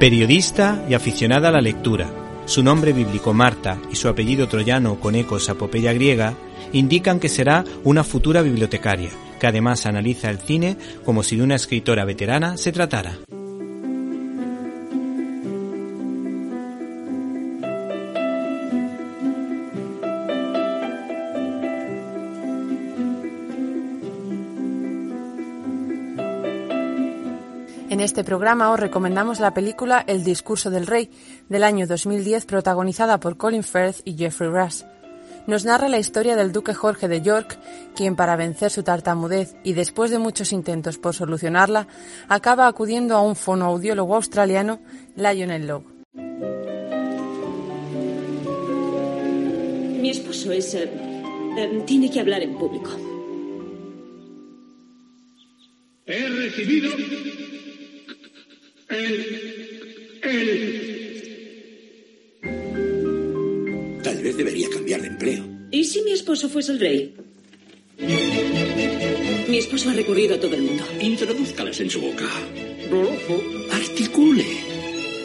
Periodista y aficionada a la lectura, su nombre bíblico Marta y su apellido troyano con ecos a apopeya griega indican que será una futura bibliotecaria, que además analiza el cine como si de una escritora veterana se tratara. En este programa os recomendamos la película El discurso del rey, del año 2010, protagonizada por Colin Firth y Jeffrey Rush. Nos narra la historia del duque Jorge de York, quien para vencer su tartamudez y después de muchos intentos por solucionarla, acaba acudiendo a un fonoaudiólogo australiano, Lionel Logue. Mi esposo es... eh, eh, tiene que hablar en público. He recibido. Tal vez debería cambiar de empleo. ¿Y si mi esposo fuese el rey? Mi esposo ha recurrido a todo el mundo. Introdúzcalas en su boca. Articule.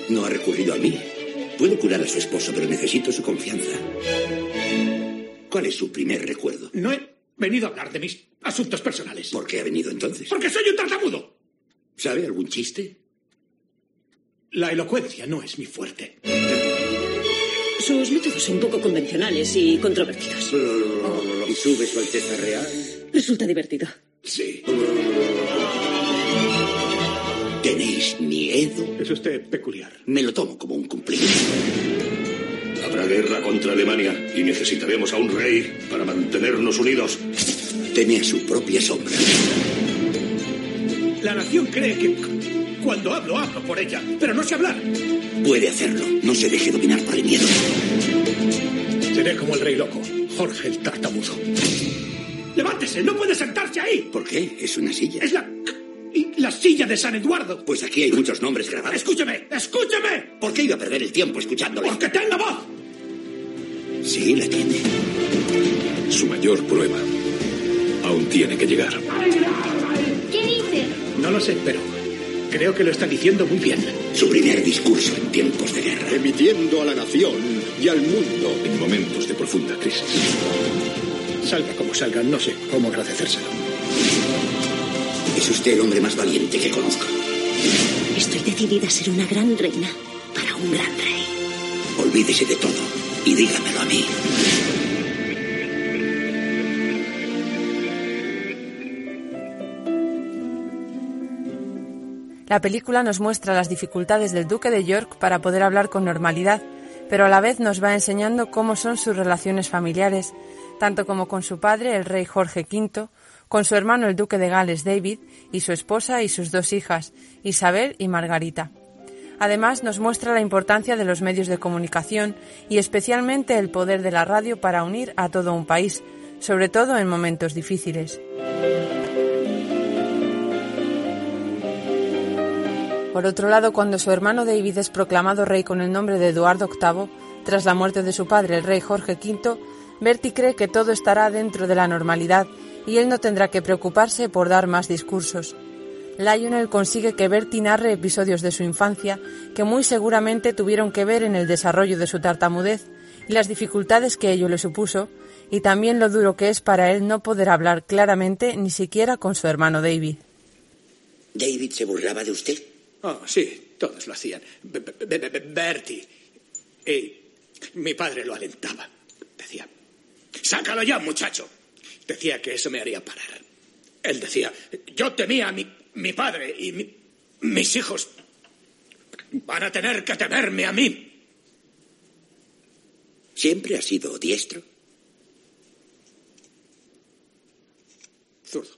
No ha recurrido a mí. Puedo curar a su esposo, pero necesito su confianza. ¿Cuál es su primer recuerdo? No he venido a hablar de mis asuntos personales. ¿Por qué ha venido entonces? Porque soy un tartamudo. ¿Sabe algún chiste? La elocuencia no es mi fuerte. Sus métodos son poco convencionales y controvertidos. ¿Y sube su Alteza Real? Resulta divertido. Sí. ¿Tenéis miedo? Es usted peculiar. Me lo tomo como un cumplido. Habrá guerra contra Alemania y necesitaremos a un rey para mantenernos unidos. Teme a su propia sombra. La nación cree que cuando hablo, hablo por ella, pero no sé hablar. Puede hacerlo. No se deje dominar por el miedo. Seré como el rey loco, Jorge el tartamudo. ¡Levántese! ¡No puede sentarse ahí! ¿Por qué? Es una silla. Es la... la silla de San Eduardo. Pues aquí hay muchos nombres grabados. ¡Escúcheme! ¡Escúcheme! ¿Por qué iba a perder el tiempo escuchándole? ¡Porque tenga voz! Sí, la tiene. Su mayor prueba aún tiene que llegar. ¿Qué dice? No lo sé, pero creo que lo está diciendo muy bien. Su primer discurso en tiempos de guerra. emitiendo a la nación y al mundo. En momentos de profunda crisis. Salga como salga, no sé cómo agradecérselo. Es usted el hombre más valiente que conozco. Estoy decidida a ser una gran reina para un gran rey. Olvídese de todo y dígamelo a mí. La película nos muestra las dificultades del duque de York para poder hablar con normalidad, pero a la vez nos va enseñando cómo son sus relaciones familiares, tanto como con su padre, el rey Jorge V, con su hermano el duque de Gales David y su esposa y sus dos hijas, Isabel y Margarita. Además, nos muestra la importancia de los medios de comunicación y especialmente el poder de la radio para unir a todo un país, sobre todo en momentos difíciles. Por otro lado, cuando su hermano David es proclamado rey con el nombre de Eduardo VIII, tras la muerte de su padre, el rey Jorge V, Bertie cree que todo estará dentro de la normalidad y él no tendrá que preocuparse por dar más discursos. Lionel consigue que Bertie narre episodios de su infancia que muy seguramente tuvieron que ver en el desarrollo de su tartamudez y las dificultades que ello le supuso, y también lo duro que es para él no poder hablar claramente ni siquiera con su hermano David. ¿David se burlaba de usted? Oh, sí, todos lo hacían. Be- be- be- be- Bertie. Y mi padre lo alentaba. Decía, sácalo ya, muchacho. Decía que eso me haría parar. Él decía, yo temía a mi, mi padre y mi- mis hijos van a tener que temerme a mí. ¿Siempre ha sido diestro? Zurdo.